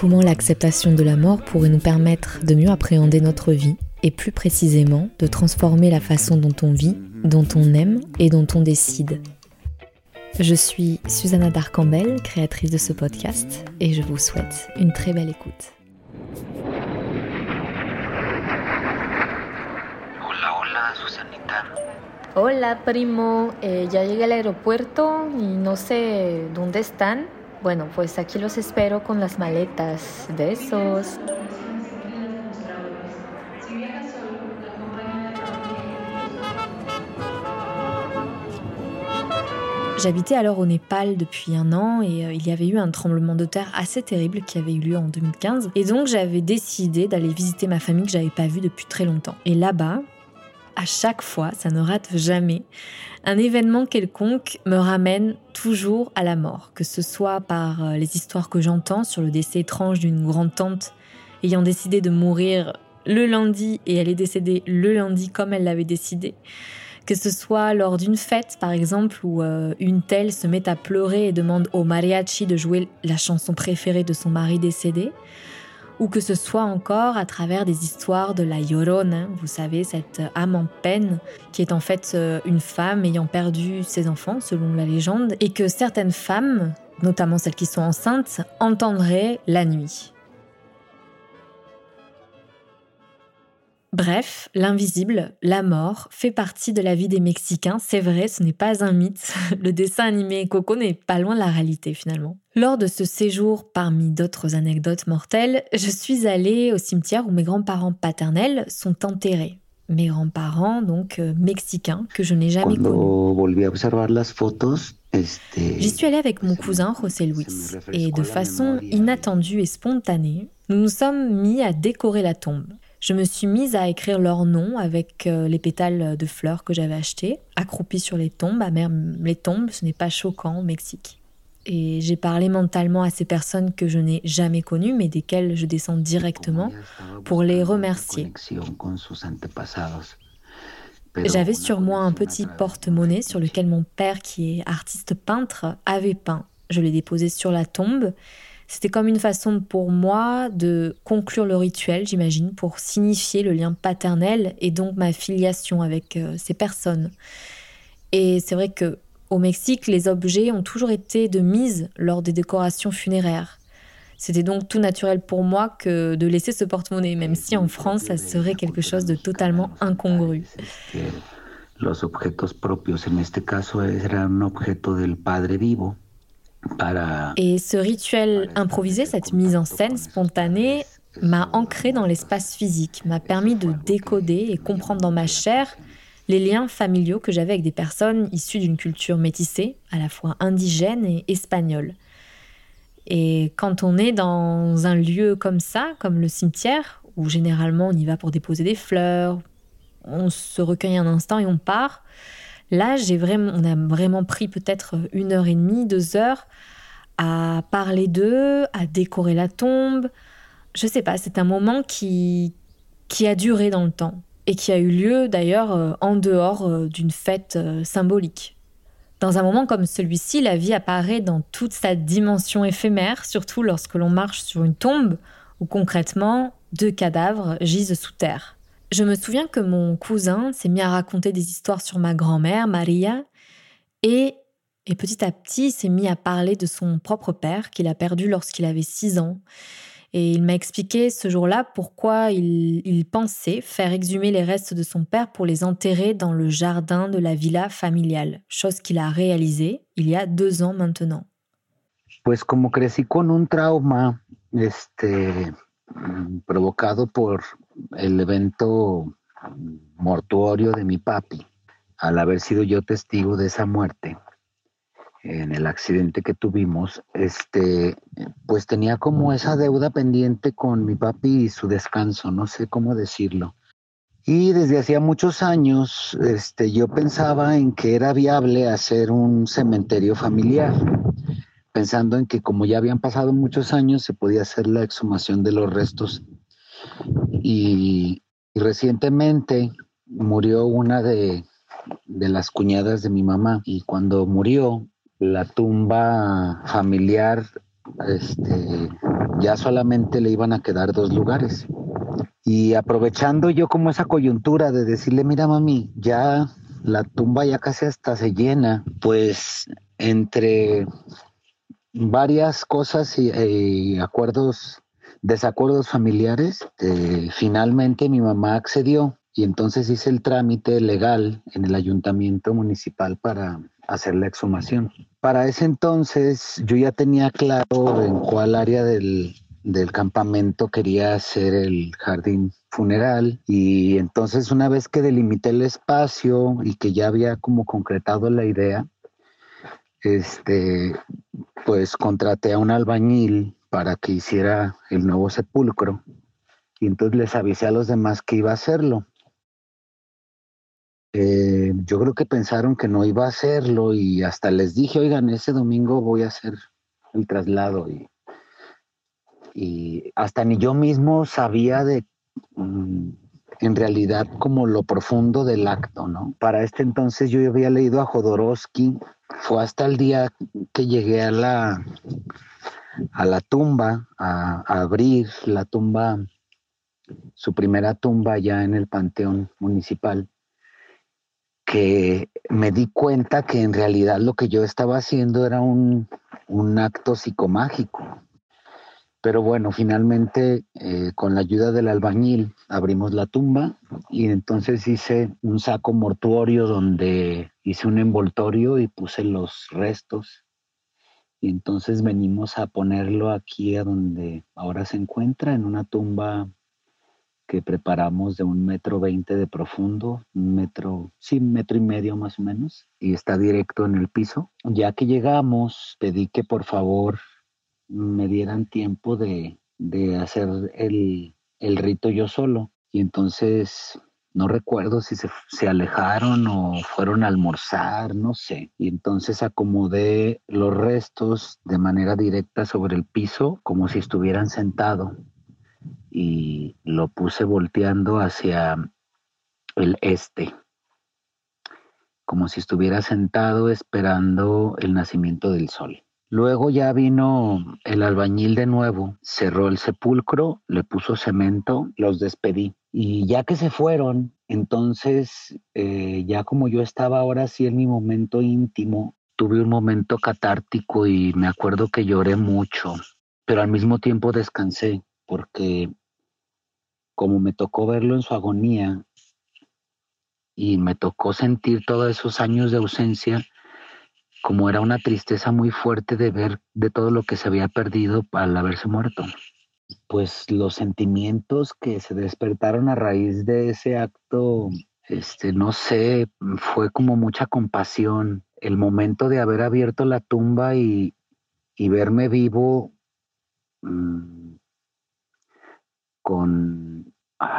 Comment l'acceptation de la mort pourrait nous permettre de mieux appréhender notre vie et plus précisément de transformer la façon dont on vit, dont on aime et dont on décide. Je suis Susanna Darcambel, créatrice de ce podcast, et je vous souhaite une très belle écoute. Hola, hola, Susanita. Hola, primo. Eh, ya llegué al aeropuerto y no sé dónde están. Bueno, pues aquí los espero con las maletas. Besos. J'habitais alors au Népal depuis un an et euh, il y avait eu un tremblement de terre assez terrible qui avait eu lieu en 2015. Et donc j'avais décidé d'aller visiter ma famille que j'avais pas vue depuis très longtemps. Et là-bas, à chaque fois, ça ne rate jamais, un événement quelconque me ramène toujours à la mort, que ce soit par euh, les histoires que j'entends sur le décès étrange d'une grande-tante ayant décidé de mourir le lundi et elle est décédée le lundi comme elle l'avait décidé, que ce soit lors d'une fête par exemple où euh, une telle se met à pleurer et demande au mariachi de jouer la chanson préférée de son mari décédé, ou que ce soit encore à travers des histoires de la Llorona, vous savez, cette âme en peine, qui est en fait euh, une femme ayant perdu ses enfants, selon la légende, et que certaines femmes, notamment celles qui sont enceintes, entendraient la nuit. Bref, l'invisible, la mort, fait partie de la vie des Mexicains. C'est vrai, ce n'est pas un mythe. Le dessin animé Coco n'est pas loin de la réalité finalement. Lors de ce séjour, parmi d'autres anecdotes mortelles, je suis allée au cimetière où mes grands-parents paternels sont enterrés. Mes grands-parents, donc euh, mexicains, que je n'ai jamais connus. J'y suis allée avec mon cousin José Luis et de façon inattendue et spontanée, nous nous sommes mis à décorer la tombe. Je me suis mise à écrire leur nom avec euh, les pétales de fleurs que j'avais achetées, accroupie sur les tombes. Ah merde, les tombes, ce n'est pas choquant au Mexique. Et j'ai parlé mentalement à ces personnes que je n'ai jamais connues, mais desquelles je descends directement pour les remercier. J'avais sur moi un petit porte-monnaie sur lequel mon père, qui est artiste peintre, avait peint. Je l'ai déposé sur la tombe. C'était comme une façon pour moi de conclure le rituel, j'imagine, pour signifier le lien paternel et donc ma filiation avec euh, ces personnes. Et c'est vrai que au Mexique, les objets ont toujours été de mise lors des décorations funéraires. C'était donc tout naturel pour moi que de laisser ce porte-monnaie, même si en France, ça serait quelque chose de totalement incongru. Los objetos propios, en este caso, era un objeto del padre vivo Et ce rituel improvisé, cette mise en scène spontanée, m'a ancré dans l'espace physique, m'a permis de décoder et comprendre dans ma chair les liens familiaux que j'avais avec des personnes issues d'une culture métissée, à la fois indigène et espagnole. Et quand on est dans un lieu comme ça, comme le cimetière, où généralement on y va pour déposer des fleurs, on se recueille un instant et on part, là j'ai vraiment, on a vraiment pris peut-être une heure et demie, deux heures à parler d'eux, à décorer la tombe. Je sais pas, c'est un moment qui, qui a duré dans le temps et qui a eu lieu d'ailleurs euh, en dehors euh, d'une fête euh, symbolique. Dans un moment comme celui-ci, la vie apparaît dans toute sa dimension éphémère, surtout lorsque l'on marche sur une tombe où concrètement deux cadavres gisent sous terre. Je me souviens que mon cousin s'est mis à raconter des histoires sur ma grand-mère, Maria, et, et petit à petit s'est mis à parler de son propre père qu'il a perdu lorsqu'il avait 6 ans. Et il m'a expliqué ce jour-là pourquoi il, il pensait faire exhumer les restes de son père pour les enterrer dans le jardin de la villa familiale, chose qu'il a réalisée il y a deux ans maintenant. Pues como crecí con un trauma este, provocado por el evento mortuorio de mi papi, al haber sido yo testigo de esa muerte, en el accidente que tuvimos, este, pues tenía como esa deuda pendiente con mi papi y su descanso, no sé cómo decirlo. Y desde hacía muchos años, este, yo pensaba en que era viable hacer un cementerio familiar, pensando en que como ya habían pasado muchos años, se podía hacer la exhumación de los restos. Y, recientemente murió una de, de las cuñadas de mi mamá y cuando murió la tumba familiar este, ya solamente le iban a quedar dos lugares. Y aprovechando yo como esa coyuntura de decirle, mira mami, ya la tumba ya casi hasta se llena, pues entre varias cosas y, acuerdos, desacuerdos familiares, eh, finalmente mi mamá accedió y entonces hice el trámite legal en el ayuntamiento municipal para hacer la exhumación. Para ese entonces yo ya tenía claro en cuál área del, del campamento quería hacer el jardín funeral y entonces una vez que delimité el espacio y que ya había como concretado la idea, este, pues contraté a un albañil para que hiciera el nuevo sepulcro y entonces les avisé a los demás que iba a hacerlo. Eh, yo creo que pensaron que no iba a hacerlo y hasta les dije, oigan, ese domingo voy a hacer el traslado y, y hasta ni yo mismo sabía de mm, en realidad como lo profundo del acto, ¿no? Para este entonces yo había leído a Jodorowsky, fue hasta el día que llegué a la a la tumba, a abrir la tumba, su primera tumba ya en el Panteón Municipal que me di cuenta que en realidad lo que yo estaba haciendo era un, acto psicomágico. Pero bueno, finalmente eh, con la ayuda del albañil abrimos la tumba y entonces hice un saco mortuorio donde hice un envoltorio y puse los restos. Y entonces venimos a ponerlo aquí a donde ahora se encuentra, en una tumba que preparamos de un metro veinte de profundo, un metro, sí, metro y medio más o menos, y está directo en el piso. Ya que llegamos, pedí que por favor me dieran tiempo de, hacer el, el, rito yo solo. Y entonces no recuerdo si se, alejaron o fueron a almorzar, no sé. Y entonces acomodé los restos de manera directa sobre el piso, como si estuvieran sentados y lo puse volteando hacia el este, como si estuviera sentado esperando el nacimiento del sol. Luego ya vino el albañil de nuevo, cerró el sepulcro, le puso cemento, los despedí. Y ya que se fueron, entonces, eh, ya como yo estaba ahora sí en mi momento íntimo, tuve un momento catártico y me acuerdo que lloré mucho, pero al mismo tiempo descansé porque como me tocó verlo en su agonía y me tocó sentir todos esos años de ausencia, como era una tristeza muy fuerte de ver de todo lo que se había perdido al haberse muerto. Pues los sentimientos que se despertaron a raíz de ese acto, este, no sé, fue como mucha compasión. El momento de haber abierto la tumba y, verme vivo, mm, con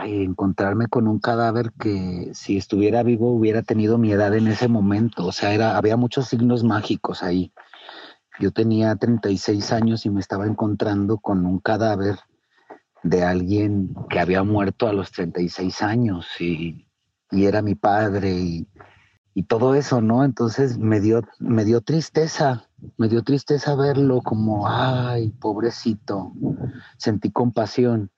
encontrarme con un cadáver que si estuviera vivo hubiera tenido mi edad en ese momento. O sea, era, había muchos signos mágicos ahí. Yo tenía 36 años y me estaba encontrando con un cadáver de alguien que había muerto a los 36 años y, y era mi padre y, y, todo eso, ¿no? Entonces me dio, me dio tristeza, me dio tristeza verlo como, ay, pobrecito, sentí compasión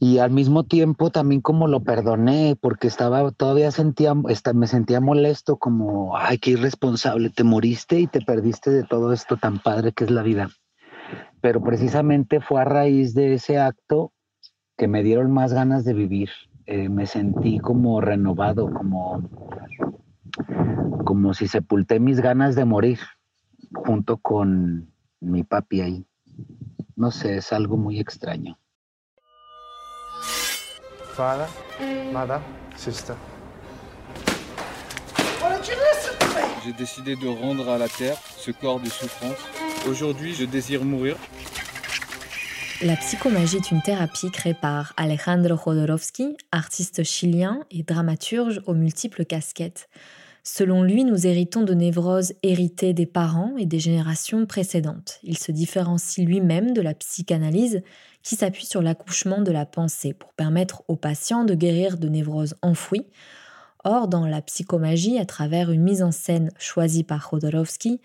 y al mismo tiempo también como lo perdoné porque estaba todavía sentía me sentía molesto como ay qué irresponsable te moriste y te perdiste de todo esto tan padre que es la vida pero precisamente fue a raíz de ese acto que me dieron más ganas de vivir. Eh, me sentí como renovado como como si sepulté mis ganas de morir junto con mi papi ahí. No sé es algo muy extraño father, mother, sister. J'ai décidé de rendre à la terre ce corps de souffrance. Aujourd'hui, je désire mourir. La psychomagie est une thérapie créée par Alejandro Jodorowsky, artiste chilien et dramaturge aux multiples casquettes. Selon lui, nous héritons de névroses héritées des parents et des générations précédentes. Il se différencie lui-même de la psychanalyse qui s'appuie sur l'accouchement de la pensée pour permettre aux patients de guérir de névroses enfouies. Or, dans la psychomagie, à travers une mise en scène choisie par Jodorowsky,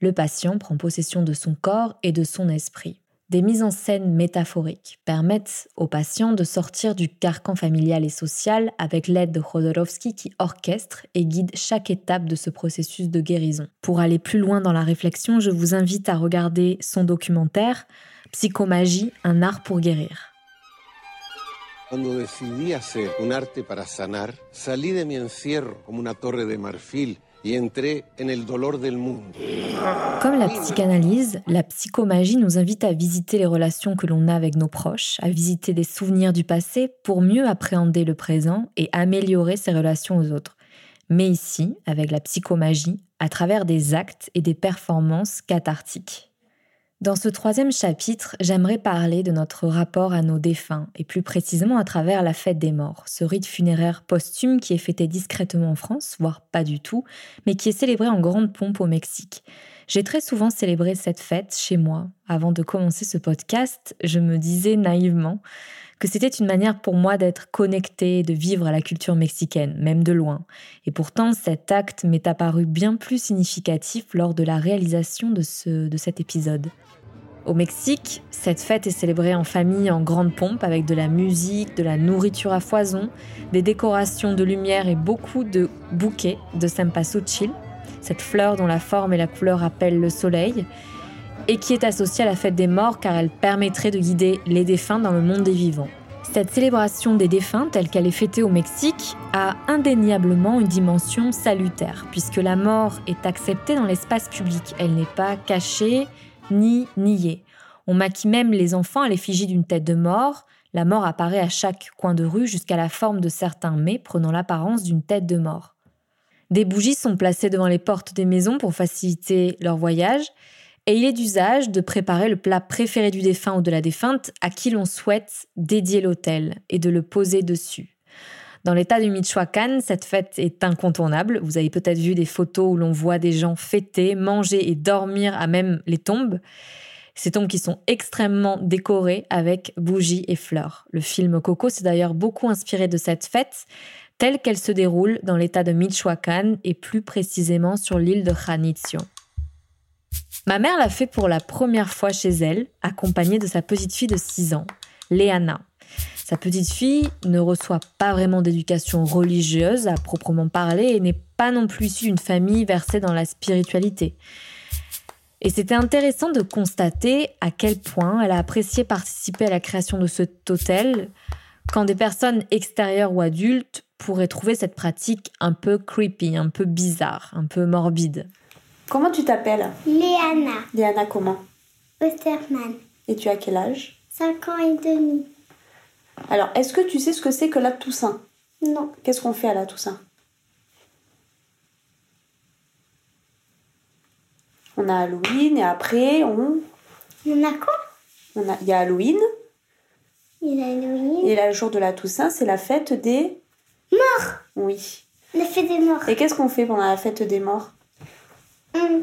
le patient prend possession de son corps et de son esprit. Des mises en scène métaphoriques permettent aux patients de sortir du carcan familial et social avec l'aide de Jodorowsky qui orchestre et guide chaque étape de ce processus de guérison. Pour aller plus loin dans la réflexion, je vous invite à regarder son documentaire Psychomagie, un art pour guérir. Cuando decidí hacer un arte para sanar, salí de mi encierro como una torre de marfil Comme la psychanalyse, la psychomagie nous invite à visiter les relations que l'on a avec nos proches, à visiter des souvenirs du passé pour mieux appréhender le présent et améliorer ses relations aux autres. Mais ici, avec la psychomagie, à travers des actes et des performances cathartiques. Dans ce troisième chapitre, j'aimerais parler de notre rapport à nos défunts, et plus précisément à travers la fête des morts, ce rite funéraire posthume qui est fêté discrètement en France, voire pas du tout, mais qui est célébré en grande pompe au Mexique. J'ai très souvent célébré cette fête chez moi. Avant de commencer ce podcast, je me disais naïvement que c'était une manière pour moi d'être connecté, de vivre à la culture mexicaine, même de loin. Et pourtant, cet acte m'est apparu bien plus significatif lors de la réalisation de, ce, de cet épisode. Au Mexique, cette fête est célébrée en famille en grande pompe avec de la musique, de la nourriture à foison, des décorations de lumière et beaucoup de bouquets de cempasúchil, cette fleur dont la forme et la couleur appellent le soleil, et qui est associée à la fête des morts car elle permettrait de guider les défunts dans le monde des vivants. Cette célébration des défunts, telle qu'elle est fêtée au Mexique, a indéniablement une dimension salutaire, puisque la mort est acceptée dans l'espace public. Elle n'est pas cachée, ni nier. On maquille même les enfants à l'effigie d'une tête de mort. La mort apparaît à chaque coin de rue jusqu'à la forme de certains mets prenant l'apparence d'une tête de mort. Des bougies sont placées devant les portes des maisons pour faciliter leur voyage, et il est d'usage de préparer le plat préféré du défunt ou de la défunte à qui l'on souhaite dédier l'autel et de le poser dessus. Dans l'état du Michoacán, cette fête est incontournable. Vous avez peut-être vu des photos où l'on voit des gens fêter, manger et dormir à même les tombes. Ces tombes qui sont extrêmement décorées avec bougies et fleurs. Le film Coco s'est d'ailleurs beaucoup inspiré de cette fête, telle qu'elle se déroule dans l'état de Michoacán et plus précisément sur l'île de Janitzio. Ma mère l'a fait pour la première fois chez elle, accompagnée de sa petite fille de 6 ans, Léana. Sa petite fille ne reçoit pas vraiment d'éducation religieuse à proprement parler et n'est pas non plus issue d'une famille versée dans la spiritualité. Et c'était intéressant de constater à quel point elle a apprécié participer à la création de ce hôtel quand des personnes extérieures ou adultes pourraient trouver cette pratique un peu creepy, un peu bizarre, un peu morbide. Comment tu t'appelles Léana. Léana comment Osterman. Et tu as quel âge 5 ans et demi. Alors, est-ce que tu sais ce que c'est que la Toussaint Non. Qu'est-ce qu'on fait à la Toussaint On a Halloween et après on. On a quoi On a... Il y a Halloween. Il y a Halloween. Et le jour de la Toussaint, c'est la fête des. Morts Oui. La fête des morts. Et qu'est-ce qu'on fait pendant la fête des morts Hum,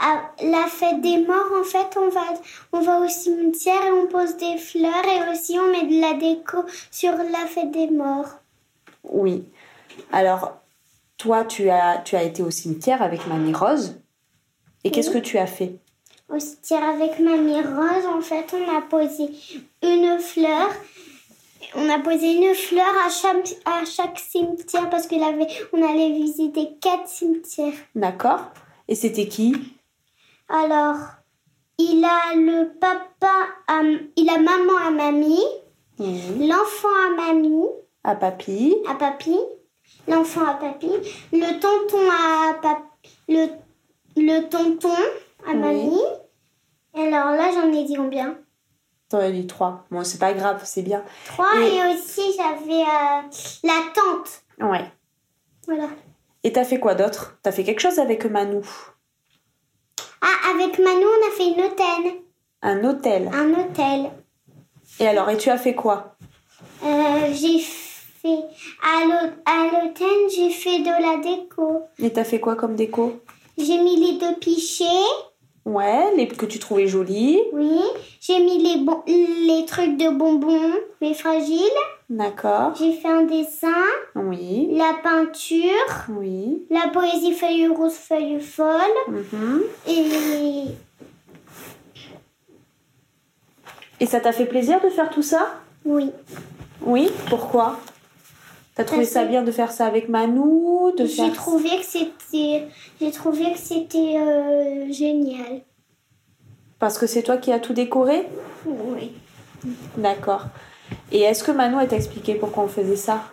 à la fête des morts, en fait, on va, on va au cimetière et on pose des fleurs et aussi on met de la déco sur la fête des morts. Oui. Alors, toi, tu as, tu as été au cimetière avec Mamie Rose. Et qu'est-ce que tu as fait? Au cimetière avec Mamie Rose, en fait, on a posé une fleur. On a posé une fleur à chaque, à chaque cimetière parce qu'on on allait visiter quatre cimetières. D'accord. Et c'était qui? Alors, il a le papa, à, il a maman à mamie, l'enfant à mamie, À papy. à papy, l'enfant à papy, le tonton à papy, le, le tonton à mamie. Alors là, j'en ai dit combien? T'en as dit trois. Bon, c'est pas grave, c'est bien. Trois Et- et, aussi j'avais euh, la tante. Ouais. Voilà. Et t'as fait quoi d'autre? T'as fait quelque chose avec Manou? Ah, avec Manou, on a fait une hôtel. Un hôtel Un hôtel. Et alors, et tu as fait quoi? Euh, j'ai fait. À l'hô- à l'hôtel, j'ai fait de la déco. Et t'as fait quoi comme déco? J'ai mis les deux pichets. Ouais, les que tu trouvais jolis. Oui. J'ai mis les, bon- les trucs de bonbons, les fragiles. D'accord. J'ai fait un dessin. Oui. La peinture. Oui. La poésie feuille rose, feuille folle. Mhm. Et. Et ça t'a fait plaisir de faire tout ça? Oui. Oui? Pourquoi? T'as trouvé ça bien de faire ça avec Manou de J'ai faire... trouvé que c'était. J'ai trouvé que c'était euh, génial. Parce que c'est toi qui as tout décoré? Oui. D'accord. Et est-ce que Manou t'a expliqué pourquoi on faisait ça?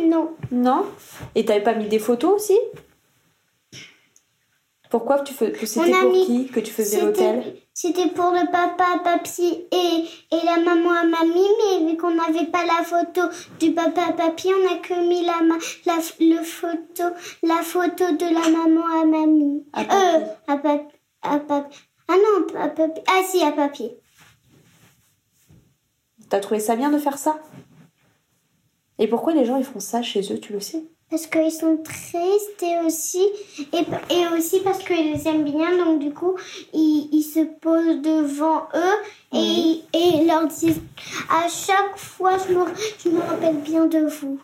Non. Non? Et t'avais pas mis des photos aussi? Pourquoi tu fais... c'était pour mis- qui que tu faisais l'hôtel? C'était pour le papa, papy et, et la maman à mamie, mais vu qu'on n'avait pas la photo du papa, papy, on a que mis la, ma- la, le photo, la photo de la maman à mamie. À. Euh, à. Ah non, à papy. Ah si, à papy. T'as trouvé ça bien de faire ça? Et pourquoi les gens ils font ça chez eux, tu le sais? Parce qu'ils sont tristes et aussi, et, et aussi parce qu'ils les aiment bien, donc du coup, ils, ils se posent devant eux et, et ils leur disent à chaque fois, je me, je me rappelle bien de vous.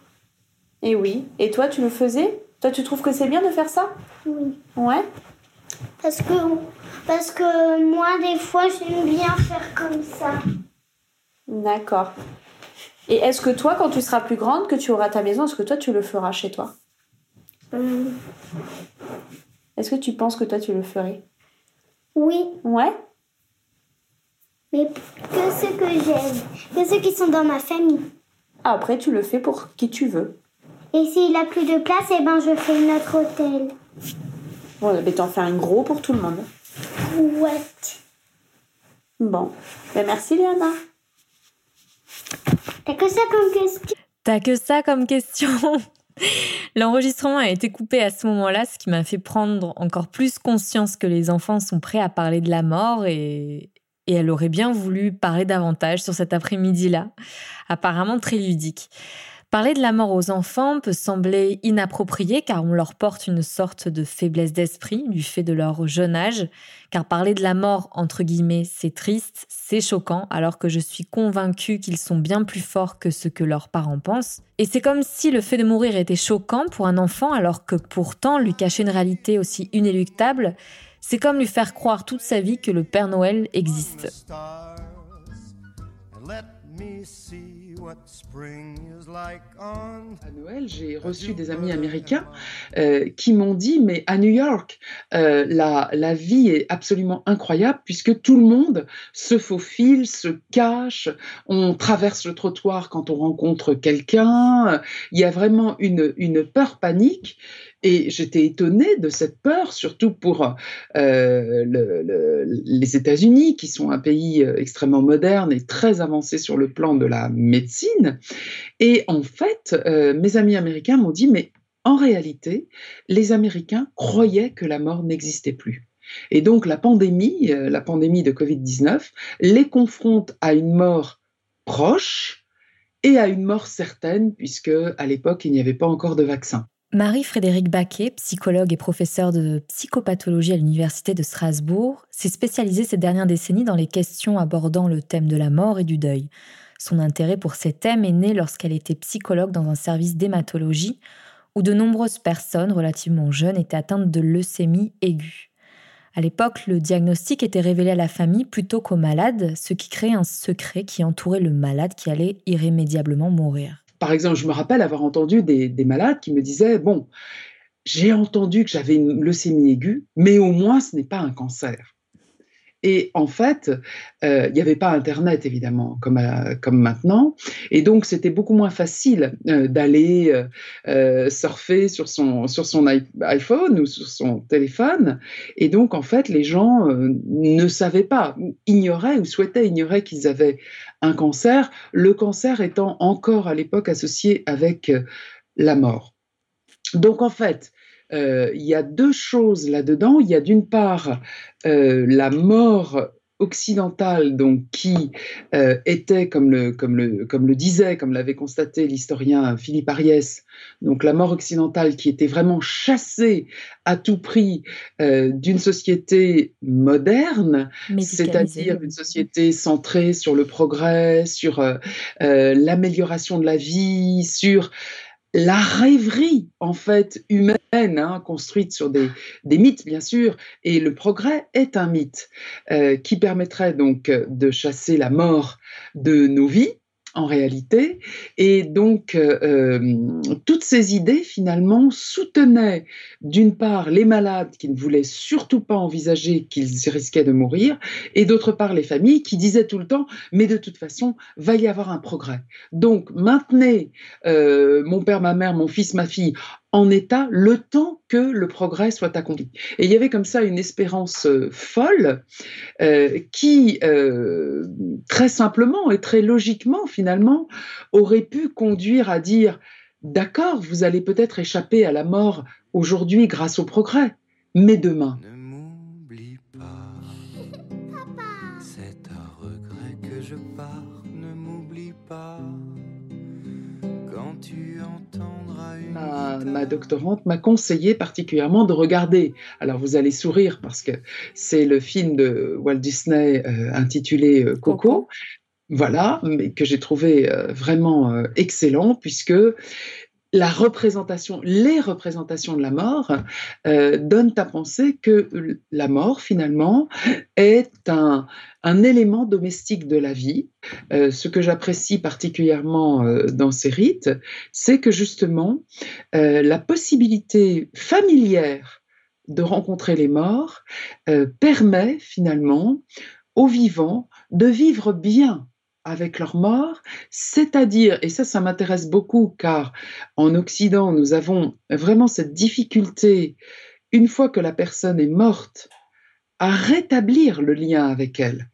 Et oui. Et toi, tu le faisais? Toi, tu trouves que c'est bien de faire ça? Oui. Ouais. Parce que, parce que moi, des fois, j'aime bien faire comme ça. D'accord. Et est-ce que toi, quand tu seras plus grande, que tu auras ta maison, est-ce que toi, tu le feras chez toi? Hum, Est-ce que tu penses que toi, tu le ferais? Oui, Ouais? Mais que ceux que j'aime, que ceux qui sont dans ma famille. Ah, Après, tu le fais pour qui tu veux. Et s'il a plus de place, eh ben, je fais notre hôtel. Bon, mais t'en fais un gros pour tout le monde. Ouais. Bon. Ben, merci, Léana. T'as que ça comme question? T'as que ça comme question? L'enregistrement a été coupé à ce moment-là, ce qui m'a fait prendre encore plus conscience que les enfants sont prêts à parler de la mort et, elle aurait bien voulu parler davantage sur cet après-midi-là, apparemment très ludique. Parler de la mort aux enfants peut sembler inapproprié car on leur porte une sorte de faiblesse d'esprit du fait de leur jeune âge, car parler de la mort, entre guillemets, c'est triste, c'est choquant, alors que je suis convaincue qu'ils sont bien plus forts que ce que leurs parents pensent. Et c'est comme si le fait de mourir était choquant pour un enfant, alors que pourtant lui cacher une réalité aussi inéluctable, c'est comme lui faire croire toute sa vie que le Père Noël existe. À Noël, j'ai reçu des amis américains euh, qui m'ont dit, mais à New York, euh, la, la vie est absolument incroyable puisque tout le monde se faufile, se cache, on traverse le trottoir quand on rencontre quelqu'un, il y a vraiment une, une peur panique. Et j'étais étonnée de cette peur, surtout pour euh, le, le, les États-Unis, qui sont un pays extrêmement moderne et très avancé sur le plan de la médecine. Et en fait, euh, mes amis américains m'ont dit, mais en réalité, les Américains croyaient que la mort n'existait plus. Et donc la pandémie, euh, la pandémie de Covid-19, les confronte à une mort proche et à une mort certaine, puisque à l'époque, il n'y avait pas encore de vaccin. Marie-Frédérique Baquet, psychologue et professeure de psychopathologie à l'Université de Strasbourg, s'est spécialisée ces dernières décennies dans les questions abordant le thème de la mort et du deuil. Son intérêt pour ces thèmes est né lorsqu'elle était psychologue dans un service d'hématologie où de nombreuses personnes relativement jeunes étaient atteintes de leucémie aiguë. À l'époque, le diagnostic était révélé à la famille plutôt qu'aux malades, ce qui créait un secret qui entourait le malade qui allait irrémédiablement mourir. Par exemple, je me rappelle avoir entendu des malades qui me disaient, bon, j'ai entendu que j'avais une leucémie aiguë, mais au moins ce n'est pas un cancer. Et en fait, euh, il n'y avait pas Internet, évidemment, comme, à, comme maintenant. Et donc, c'était beaucoup moins facile euh, d'aller euh, surfer sur son, sur son iPhone ou sur son téléphone. Et donc, en fait, les gens ne savaient pas, ignoraient ou souhaitaient ignorer qu'ils avaient un cancer, le cancer étant encore à l'époque associé avec la mort. Donc en fait, euh, il y a deux choses là-dedans. Il y a d'une part euh, la mort occidentale, donc qui euh, était, comme le, comme, le, comme le disait, comme l'avait constaté l'historien Philippe Ariès, donc la mort occidentale qui était vraiment chassée à tout prix euh, d'une société moderne, c'est-à-dire une société centrée sur le progrès, sur euh, l'amélioration de la vie, sur la rêverie en fait humaine, hein, construite sur des, mythes bien sûr, et le progrès est un mythe euh, qui permettrait donc de chasser la mort de nos vies en réalité. Et donc, euh, euh, toutes ces idées, finalement, soutenaient d'une part les malades qui ne voulaient surtout pas envisager qu'ils risquaient de mourir, et d'autre part les familles qui disaient tout le temps, mais de toute façon, va y avoir un progrès. Donc, maintenez euh, mon père, ma mère, mon fils, ma fille en état le temps que le progrès soit accompli. Et il y avait comme ça une espérance euh, folle euh, qui, euh, très simplement et très logiquement finalement, aurait pu conduire à dire, d'accord, vous allez peut-être échapper à la mort aujourd'hui grâce au progrès, mais demain. Une ma, doctorante m'a conseillé particulièrement de regarder. Alors vous allez sourire parce que c'est le film de Walt Disney euh, intitulé euh, Coco. Voilà, mais que j'ai trouvé euh, vraiment excellent puisque la représentation, les représentations de la mort euh, donnent à penser que la mort, finalement, est un, élément domestique de la vie. Euh, ce que j'apprécie particulièrement euh, dans ces rites, c'est que justement, la possibilité familière de rencontrer les morts permet finalement aux vivants de vivre bien avec leur mort, c'est-à-dire, et ça, ça m'intéresse beaucoup, car en Occident, nous avons vraiment cette difficulté, une fois que la personne est morte, à rétablir le lien avec elle.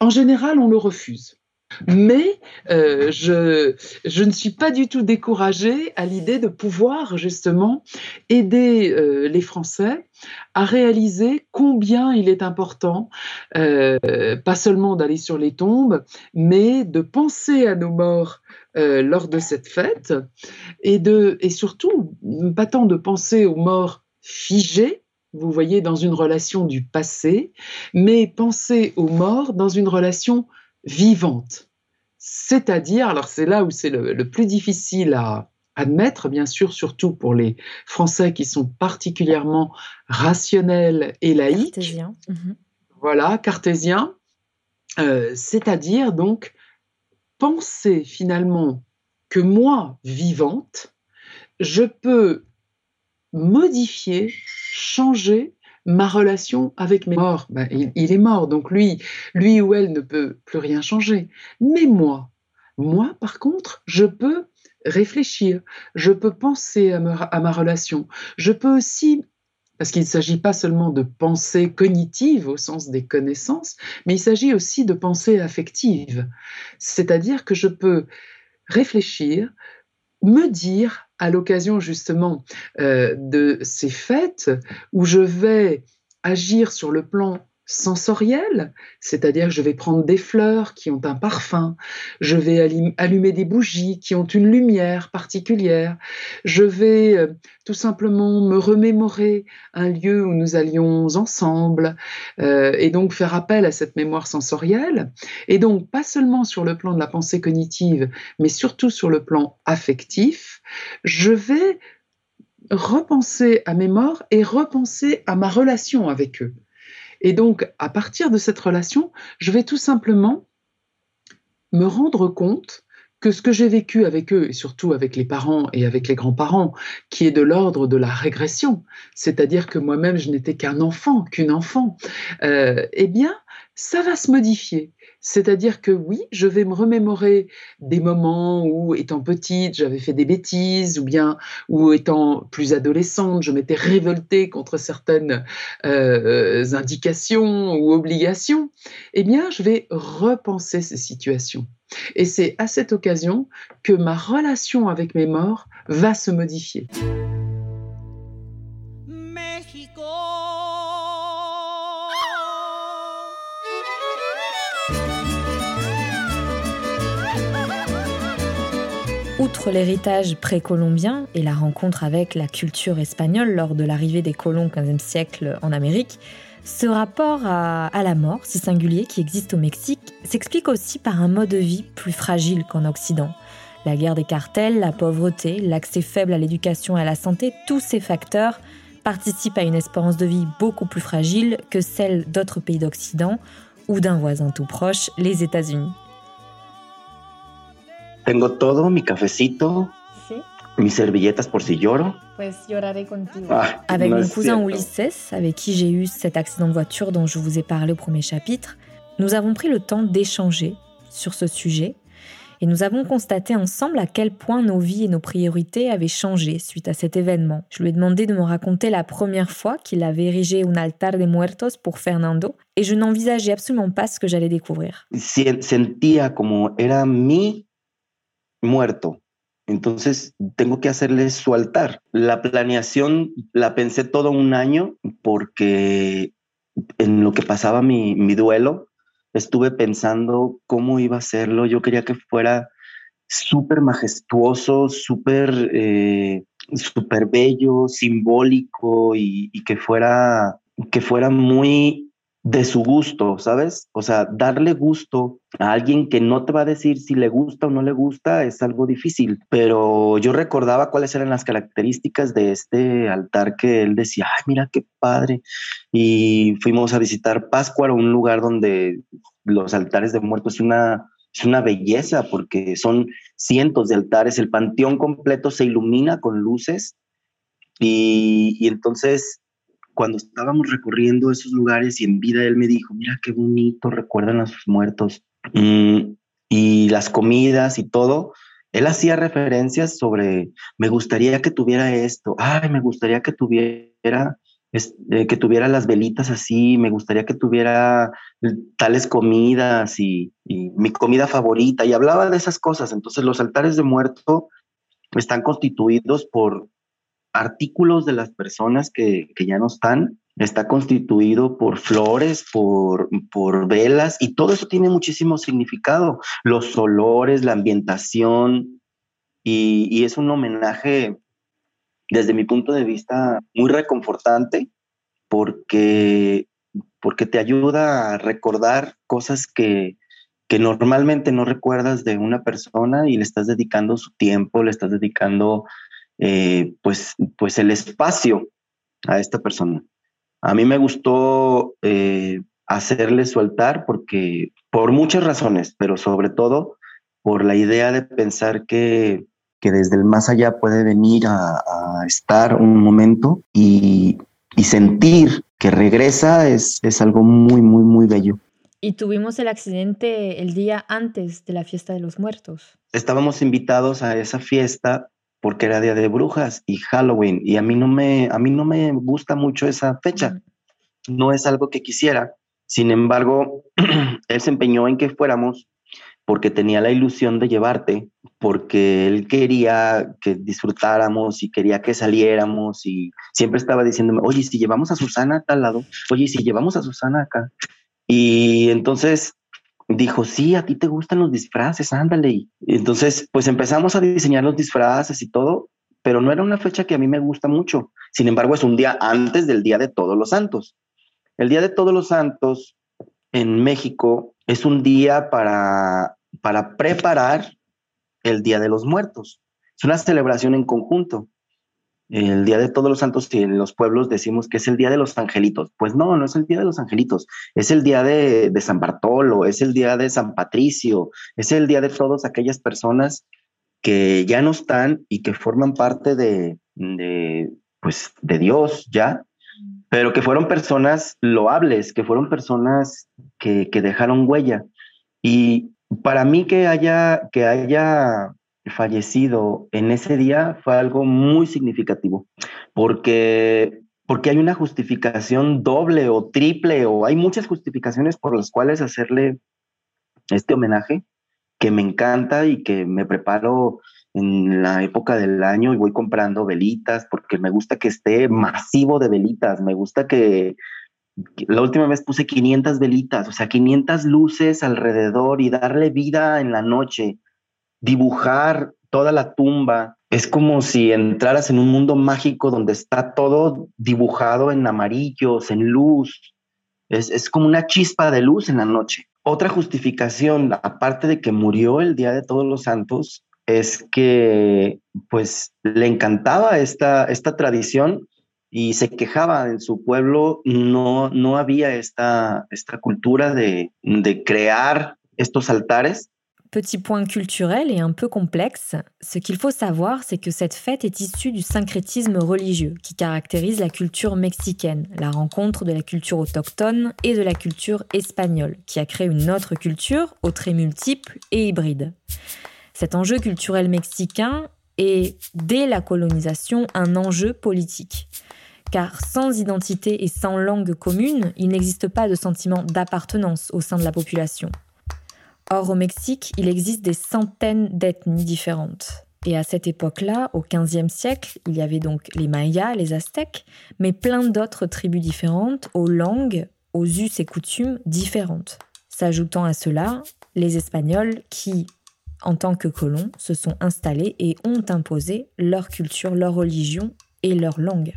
En général, on le refuse. Mais euh, je, ne suis pas du tout découragée à l'idée de pouvoir justement aider euh, les Français à réaliser combien il est important, euh, pas seulement d'aller sur les tombes, mais de penser à nos morts lors de cette fête et, de, et surtout, pas tant de penser aux morts figés, vous voyez, dans une relation du passé, mais penser aux morts dans une relation vivante. C'est-à-dire, alors c'est là où c'est le, plus difficile à admettre, bien sûr, surtout pour les Français qui sont particulièrement rationnels et laïcs. Cartésien. Mhm. Voilà, cartésiens. Euh, c'est-à-dire donc penser finalement que moi, vivante, je peux modifier, changer ma relation avec mes morts, ben, il, est mort, donc lui, lui ou elle ne peut plus rien changer. Mais moi, moi, par contre, je peux réfléchir, je peux penser à ma, relation, je peux aussi parce qu'il ne s'agit pas seulement de pensée cognitive au sens des connaissances, mais il s'agit aussi de pensée affective. C'est-à-dire que je peux réfléchir, me dire à l'occasion justement euh, de ces fêtes où je vais agir sur le plan sensoriel, c'est-à-dire je vais prendre des fleurs qui ont un parfum, je vais allumer des bougies qui ont une lumière particulière, je vais euh, tout simplement me remémorer un lieu où nous allions ensemble euh, et donc faire appel à cette mémoire sensorielle et donc pas seulement sur le plan de la pensée cognitive, mais surtout sur le plan affectif, je vais repenser à mes morts et repenser à ma relation avec eux. Et donc, à partir de cette relation, je vais tout simplement me rendre compte que ce que j'ai vécu avec eux, et surtout avec les parents et avec les grands-parents, qui est de l'ordre de la régression, c'est-à-dire que moi-même je n'étais qu'un enfant, qu'une enfant, euh, eh bien, ça va se modifier. C'est-à-dire que oui, je vais me remémorer des moments où, étant petite, j'avais fait des bêtises, ou bien, où étant plus adolescente, je m'étais révoltée contre certaines euh, indications ou obligations. Eh bien, je vais repenser ces situations. Et c'est à cette occasion que ma relation avec mes morts va se modifier. L'héritage précolombien et la rencontre avec la culture espagnole lors de l'arrivée des colons au XVe siècle en Amérique, ce rapport à, à, la mort, si singulier, qui existe au Mexique, s'explique aussi par un mode de vie plus fragile qu'en Occident. La guerre des cartels, la pauvreté, l'accès faible à l'éducation et à la santé, tous ces facteurs participent à une espérance de vie beaucoup plus fragile que celle d'autres pays d'Occident ou d'un voisin tout proche, les États-Unis. Tengo todo, mi cafecito, ¿Sí? mis servilletas por si lloro. Pues lloraré contigo. Ah, Avec no mon cousin cierto. Ulysse, avec qui j'ai eu cet accident de voiture dont je vous ai parlé au premier chapitre, nous avons pris le temps d'échanger sur ce sujet et nous avons constaté ensemble à quel point nos vies et nos priorités avaient changé suite à cet événement. Je lui ai demandé de me raconter la première fois qu'il avait érigé un altar de muertos pour Fernando et je n'envisageais absolument pas ce que j'allais découvrir. Sentía como era mi muerto. Entonces tengo que hacerle su altar. La planeación la pensé todo un año porque en lo que pasaba mi, mi duelo, estuve pensando cómo iba a hacerlo. Yo quería que fuera súper majestuoso, súper eh, súper bello, simbólico y, y que fuera que fuera muy de su gusto, ¿sabes? O sea, darle gusto a alguien que no te va a decir si le gusta o no le gusta es algo difícil, pero yo recordaba cuáles eran las características de este altar que él decía, ay, mira qué padre. Y fuimos a visitar Pascua, un lugar donde los altares de muertos es una, es una belleza porque son cientos de altares, el panteón completo se ilumina con luces y entonces cuando estábamos recorriendo esos lugares y en vida él me dijo, mira qué bonito, recuerdan a sus muertos. Mm, y las comidas y todo, él hacía referencias sobre, me gustaría que tuviera esto, ay, me gustaría que tuviera, eh, que tuviera las velitas así, me gustaría que tuviera tales comidas y mi comida favorita, y hablaba de esas cosas. Entonces los altares de muerto están constituidos por artículos de las personas que, que ya no están, está constituido por flores, por, por velas, y todo eso tiene muchísimo significado. Los olores, la ambientación, y, y es un homenaje, desde mi punto de vista, muy reconfortante, porque, porque te ayuda a recordar cosas que, que normalmente no recuerdas de una persona y le estás dedicando su tiempo, le estás dedicando eh, pues, pues el espacio a esta persona. A mí me gustó eh, hacerle su altar porque por muchas razones, pero sobre todo por la idea de pensar que, que desde el más allá puede venir a, a estar un momento y, y sentir que regresa es, es algo muy, muy, muy bello. Y tuvimos el accidente el día antes de la fiesta de los muertos. Estábamos invitados a esa fiesta porque era día de brujas y Halloween y a mí no me a mí no me gusta mucho esa fecha. No es algo que quisiera. Sin embargo, él se empeñó en que fuéramos porque tenía la ilusión de llevarte, porque él quería que disfrutáramos y quería que saliéramos y siempre estaba diciéndome, oye, si llevamos a Susana a tal lado, oye, si llevamos a Susana acá. Y entonces dijo, sí, a ti te gustan los disfraces, ándale. Entonces, pues empezamos a diseñar los disfraces y todo, pero no era una fecha que a mí me gusta mucho. Sin embargo, es un día antes del Día de Todos los Santos. El Día de Todos los Santos en México es un día para, para preparar el Día de los Muertos. Es una celebración en conjunto. El Día de Todos los Santos, en los pueblos decimos que es el Día de los Angelitos. Pues no, no es el Día de los Angelitos, es el Día de, San Bartolo, es el Día de San Patricio, es el Día de todas aquellas personas que ya no están y que forman parte de, de, pues, de Dios ya, pero que fueron personas loables, que fueron personas que, que dejaron huella. Y para mí que haya, que haya fallecido en ese día fue algo muy significativo, porque, porque hay una justificación doble o triple, o hay muchas justificaciones por las cuales hacerle este homenaje que me encanta y que me preparo en la época del año y voy comprando velitas porque me gusta que esté masivo de velitas, me gusta que, la última vez puse 500 velitas, o sea, 500 luces alrededor y darle vida en la noche, dibujar toda la tumba. Es como si entraras en un mundo mágico donde está todo dibujado en amarillos, en luz. Es, es como una chispa de luz en la noche. Otra justificación, aparte de que murió el Día de Todos los Santos, es que pues le encantaba esta, esta tradición y se quejaba en su pueblo, no, no había esta, esta cultura de, de crear estos altares Petit point culturel et un peu complexe, ce qu'il faut savoir, c'est que cette fête est issue du syncrétisme religieux qui caractérise la culture mexicaine, la rencontre de la culture autochtone et de la culture espagnole, qui a créé une autre culture aux traits multiples et hybrides. Cet enjeu culturel mexicain est, dès la colonisation, un enjeu politique. Car sans identité et sans langue commune, il n'existe pas de sentiment d'appartenance au sein de la population. Or, au Mexique, il existe des centaines d'ethnies différentes. Et à cette époque-là, au XVe siècle, il y avait donc les Mayas, les Aztèques, mais plein d'autres tribus différentes, aux langues, aux us et coutumes différentes. S'ajoutant à cela, les Espagnols qui, en tant que colons, se sont installés et ont imposé leur culture, leur religion et leur langue.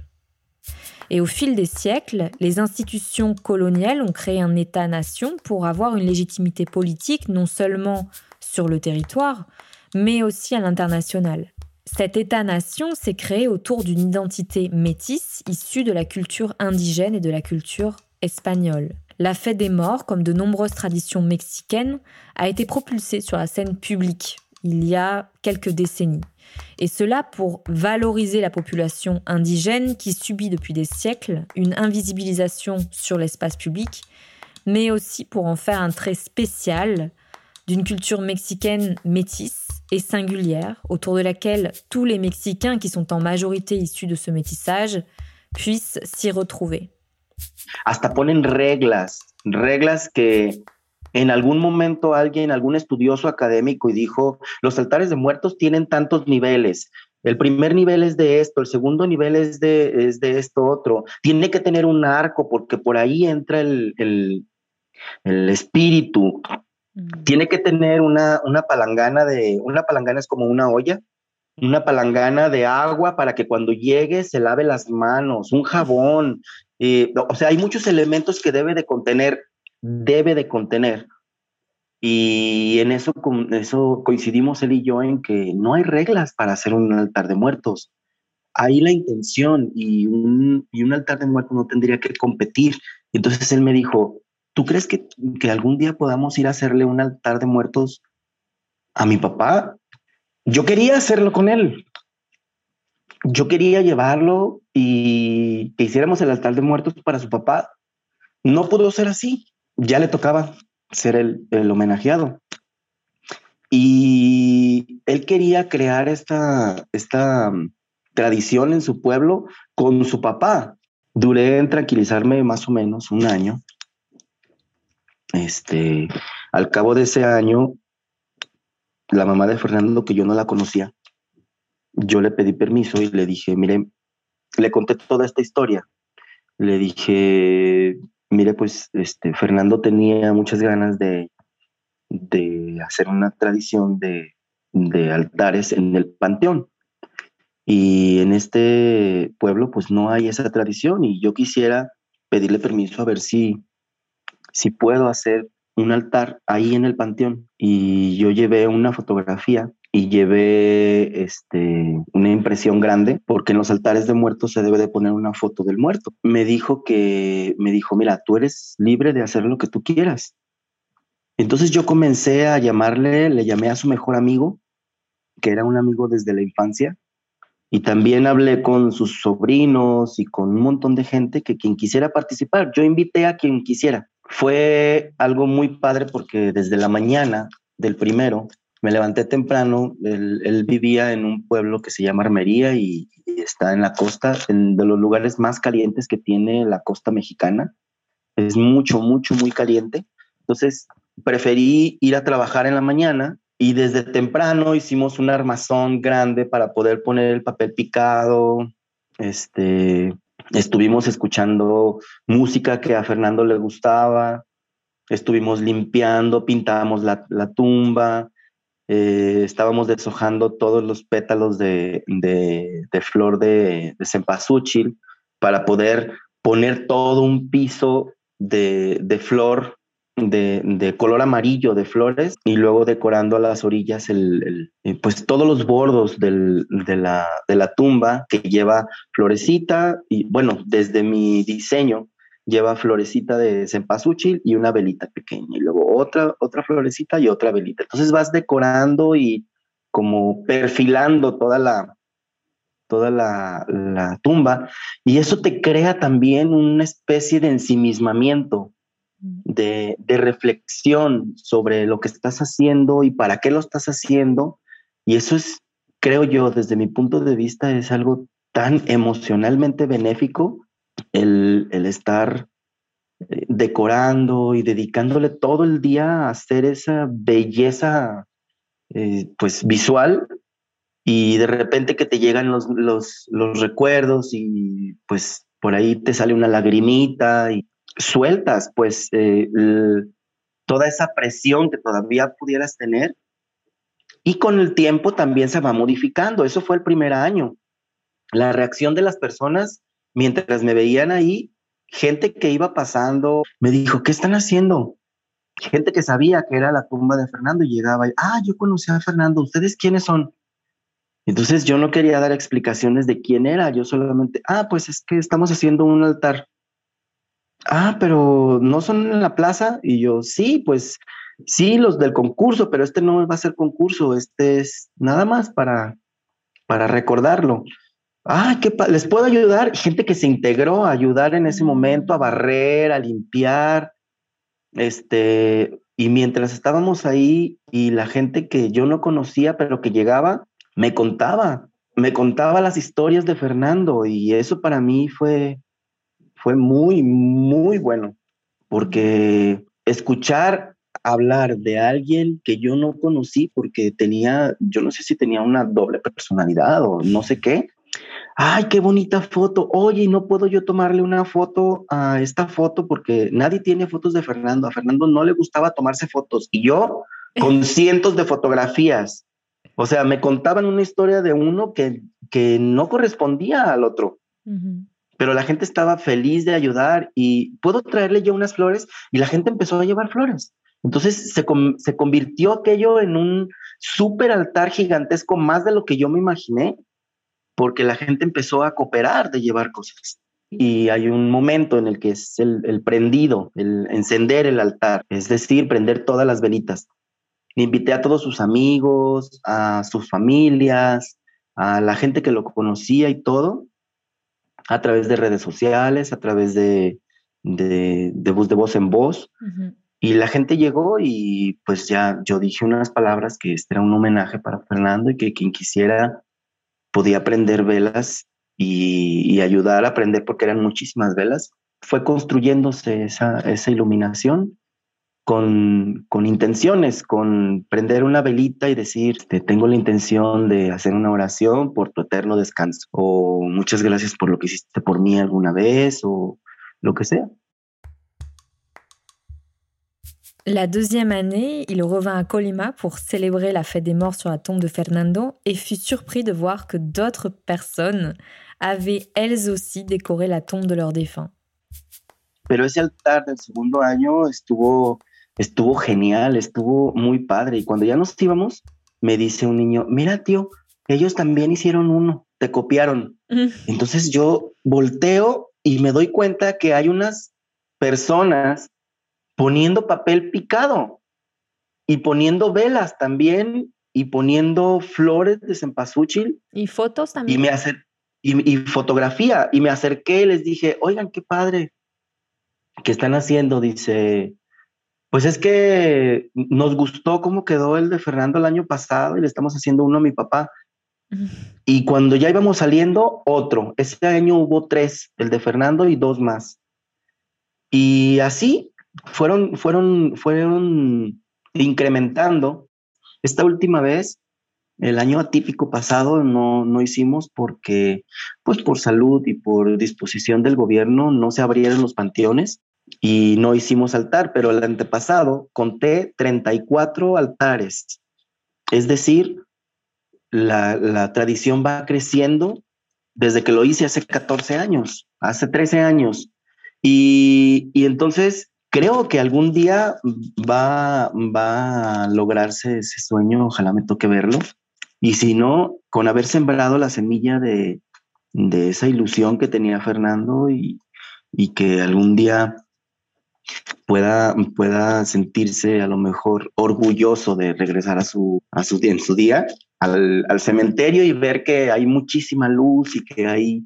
Et au fil des siècles, les institutions coloniales ont créé un État-nation pour avoir une légitimité politique non seulement sur le territoire, mais aussi à l'international. Cet État-nation s'est créé autour d'une identité métisse issue de la culture indigène et de la culture espagnole. La fête des morts, comme de nombreuses traditions mexicaines, a été propulsée sur la scène publique il y a quelques décennies. Et cela pour valoriser la population indigène qui subit depuis des siècles une invisibilisation sur l'espace public, mais aussi pour en faire un trait spécial d'une culture mexicaine métisse et singulière, autour de laquelle tous les Mexicains qui sont en majorité issus de ce métissage puissent s'y retrouver. Hasta ponen reglas, reglas que en algún momento alguien, algún estudioso académico y dijo, los altares de muertos tienen tantos niveles. El primer nivel es de esto, el segundo nivel es de, es de esto otro. Tiene que tener un arco porque por ahí entra el, el, el espíritu. Mm. Tiene que tener una, una palangana de, una palangana es como una olla, una palangana de agua para que cuando llegue se lave las manos, un jabón. Eh, o sea, hay muchos elementos que debe de contener debe de contener. Y en eso, coincidimos él y yo en que no hay reglas para hacer un altar de muertos. Hay la intención y un, altar de muertos no tendría que competir. Entonces él me dijo, ¿tú crees que algún día podamos ir a hacerle un altar de muertos a mi papá? Yo quería hacerlo con él. Yo quería llevarlo y que hiciéramos el altar de muertos para su papá. No pudo ser así ya le tocaba ser el, homenajeado. Y él quería crear esta, esta mm, tradición en su pueblo con su papá. Duré en tranquilizarme más o menos un año. Este, al cabo de ese año, la mamá de Fernando, que yo no la conocía, yo le pedí permiso y le dije, mire, le conté toda esta historia. Le dije, mire, pues este, Fernando tenía muchas ganas de, de hacer una tradición de, de, altares en el panteón. Y en este pueblo, pues no hay esa tradición y yo quisiera pedirle permiso a ver si, si puedo hacer un altar ahí en el panteón. Y yo llevé una fotografía y llevé este, una impresión grande porque en los altares de muertos se debe de poner una foto del muerto. Me dijo que, me dijo, mira, tú eres libre de hacer lo que tú quieras. Entonces yo comencé a llamarle, le llamé a su mejor amigo, que era un amigo desde la infancia, y también hablé con sus sobrinos y con un montón de gente que quien quisiera participar. Yo invité a quien quisiera. Fue algo muy padre porque desde la mañana del primero me levanté temprano, él, vivía en un pueblo que se llama Armería y, está en la costa, en, de los lugares más calientes que tiene la costa mexicana. Es mucho, mucho, muy caliente. Entonces, preferí ir a trabajar en la mañana y desde temprano hicimos un armazón grande para poder poner el papel picado. Este, estuvimos escuchando música que a Fernando le gustaba. Estuvimos limpiando, pintamos la, la tumba, eh, estábamos deshojando todos los pétalos de, flor de, de cempasúchil para poder poner todo un piso de, flor de, color amarillo de flores y luego decorando a las orillas el, eh, pues todos los bordos de, la, de la tumba que lleva florecita. Y bueno, desde mi diseño lleva florecita de cempasúchil y una velita pequeña, y luego otra, otra florecita y otra velita. Entonces vas decorando y como perfilando toda la, toda la, la tumba, y eso te crea también una especie de ensimismamiento, de, de, reflexión sobre lo que estás haciendo y para qué lo estás haciendo. Y eso es, creo yo, desde mi punto de vista, es algo tan emocionalmente benéfico el, estar eh, decorando y dedicándole todo el día a hacer esa belleza eh, pues visual y de repente que te llegan los, los, recuerdos y pues por ahí te sale una lagrimita y sueltas pues eh, toda esa presión que todavía pudieras tener y con el tiempo también se va modificando. Eso fue el primer año. La reacción de las personas mientras me veían ahí, gente que iba pasando me dijo, ¿qué están haciendo? Gente que sabía que era la tumba de Fernando y llegaba y, ah, yo conocí a Fernando, ¿ustedes quiénes son? Entonces yo no quería dar explicaciones de quién era, yo solamente, ah, pues es que estamos haciendo un altar. Ah, pero no son en la plaza. Y yo, sí, pues sí, los del concurso, pero este no va a ser concurso, este es nada más para, para recordarlo ah, ¿qué les puedo ayudar. Gente que se integró a ayudar en ese momento, a barrer, a limpiar. Este, y mientras estábamos ahí y la gente que yo no conocía, pero que llegaba, me contaba, me contaba las historias de Fernando y eso para mí fue, fue muy, muy bueno, porque escuchar hablar de alguien que yo no conocí porque tenía, yo no sé si tenía una doble personalidad o no sé qué, ay, qué bonita foto, oye, no puedo yo tomarle una foto a esta foto porque nadie tiene fotos de Fernando, a Fernando no le gustaba tomarse fotos y yo con cientos de fotografías. O sea, me contaban una historia de uno que, que no correspondía al otro. Pero la gente estaba feliz de ayudar y puedo traerle yo unas flores y la gente empezó a llevar flores. Entonces se, se convirtió aquello en un súper altar gigantesco, más de lo que yo me imaginé porque la gente empezó a cooperar de llevar cosas. Y hay un momento en el que es el, prendido, el encender el altar, es decir, prender todas las velitas. Invité a todos sus amigos, a sus familias, a la gente que lo conocía y todo, a través de redes sociales, a través de, de, de voz de voz en voz. Y la gente llegó y pues ya yo dije unas palabras que este era un homenaje para Fernando y que quien quisiera podía prender velas y, ayudar a prender porque eran muchísimas velas. Fue construyéndose esa, iluminación con, intenciones, con prender una velita y decir, te tengo la intención de hacer una oración por tu eterno descanso, o muchas gracias por lo que hiciste por mí alguna vez, o lo que sea. La deuxième année, il revint à Colima pour célébrer la fête des morts sur la tombe de Fernando et fut surpris de voir que d'autres personnes avaient elles aussi décoré la tombe de leur défunt. Pero ese altar del segundo año estuvo, estuvo genial, estuvo muy padre. Y cuando ya nos íbamos, me dice un niño, mira tío, ellos también hicieron uno, te copiaron. Mm. Entonces yo volteo y me doy cuenta que hay unas personas poniendo papel picado y poniendo velas también y poniendo flores de cempasúchil. Y fotos también. Y, me y, y, fotografía. Y me acerqué y les dije, oigan, qué padre. ¿Qué están haciendo? Dice, pues es que nos gustó cómo quedó el de Fernando el año pasado y le estamos haciendo uno a mi papá. Y cuando ya íbamos saliendo, otro. Ese año hubo tres, el de Fernando y dos más. Y así fueron, fueron, fueron incrementando. Esta última vez, el año atípico pasado, no, no hicimos porque, pues por salud y por disposición del gobierno, no se abrieron los panteones y no hicimos altar, pero el antepasado conté 34 altares Es decir, la, la tradición va creciendo desde que lo hice hace 14 años, hace 13 años. Y, y entonces creo que algún día va, va a lograrse ese sueño, ojalá me toque verlo. Y si no, con haber sembrado la semilla de, de esa ilusión que tenía Fernando y, y que algún día pueda, pueda sentirse a lo mejor orgulloso de regresar a su, a su, en su día al, al cementerio y ver que hay muchísima luz y que hay,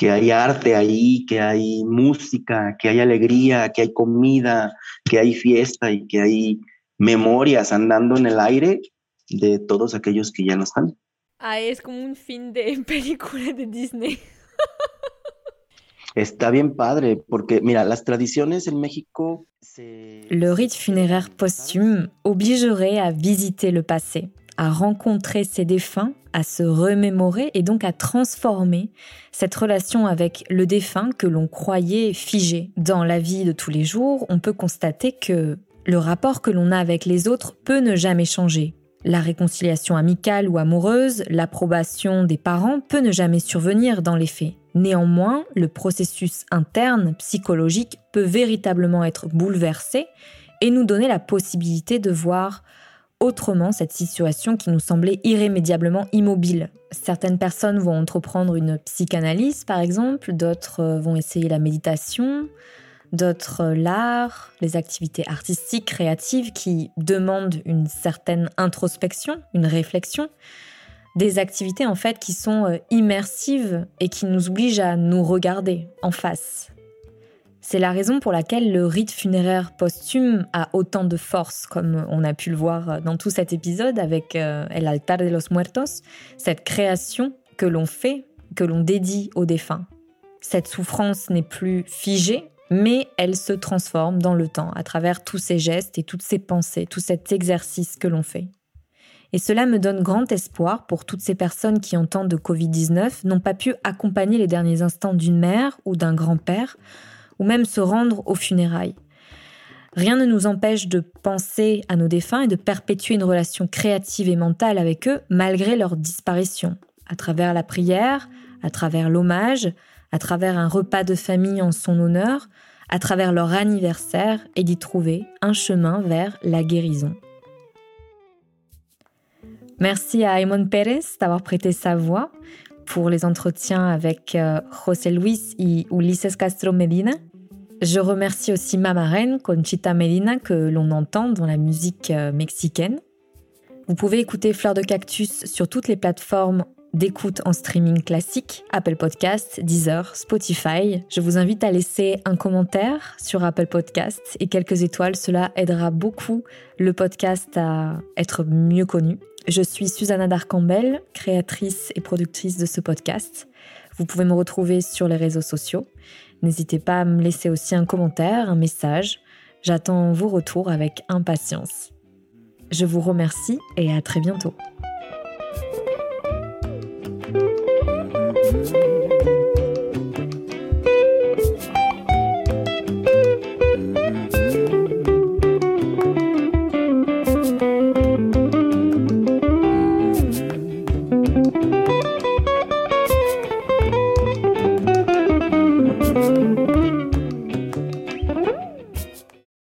que hay arte ahí, que hay música, que hay alegría, que hay comida, que hay fiesta y que hay memorias andando en el aire de todos aquellos que ya no están. Ah, es como un fin de película de Disney. Está bien padre, porque mira, las tradiciones en México... Le rite funéraire posthume obligerait à visiter le passé, à rencontrer ses défunts, à se remémorer et donc à transformer cette relation avec le défunt que l'on croyait figé. Dans la vie de tous les jours, on peut constater que le rapport que l'on a avec les autres peut ne jamais changer. La réconciliation amicale ou amoureuse, l'approbation des parents peut ne jamais survenir dans les faits. Néanmoins, le processus interne, psychologique, peut véritablement être bouleversé et nous donner la possibilité de voir autrement cette situation qui nous semblait irrémédiablement immobile. Certaines personnes vont entreprendre une psychanalyse, par exemple, d'autres vont essayer la méditation, d'autres l'art, les activités artistiques, créatives qui demandent une certaine introspection, une réflexion, des activités en fait qui sont euh, immersives et qui nous obligent à nous regarder en face. C'est la raison pour laquelle le rite funéraire posthume a autant de force, comme on a pu le voir dans tout cet épisode avec euh, El altar de los muertos, cette création que l'on fait, que l'on dédie aux défunts. Cette souffrance n'est plus figée, mais elle se transforme dans le temps à travers tous ces gestes et toutes ces pensées, tout cet exercice que l'on fait. Et cela me donne grand espoir pour toutes ces personnes qui, en temps de Covid-19, n'ont pas pu accompagner les derniers instants d'une mère ou d'un grand-père, ou même se rendre aux funérailles. Rien ne nous empêche de penser à nos défunts et de perpétuer une relation créative et mentale avec eux malgré leur disparition, à travers la prière, à travers l'hommage, à travers un repas de famille en son honneur, à travers leur anniversaire et d'y trouver un chemin vers la guérison. Merci à Aymon Pérez d'avoir prêté sa voix pour les entretiens avec euh, José Luis et Ulises Castro Medina. Je remercie aussi ma marraine, Conchita Medina, que l'on entend dans la musique euh, mexicaine. Vous pouvez écouter Fleur de Cactus sur toutes les plateformes d'écoute en streaming classique, Apple Podcasts, Deezer, Spotify. Je vous invite à laisser un commentaire sur Apple Podcasts et quelques étoiles. Cela aidera beaucoup le podcast à être mieux connu. Je suis Susanna Darcambel, créatrice et productrice de ce podcast. Vous pouvez me retrouver sur les réseaux sociaux. N'hésitez pas à me laisser aussi un commentaire, un message. J'attends vos retours avec impatience. Je vous remercie et à très bientôt.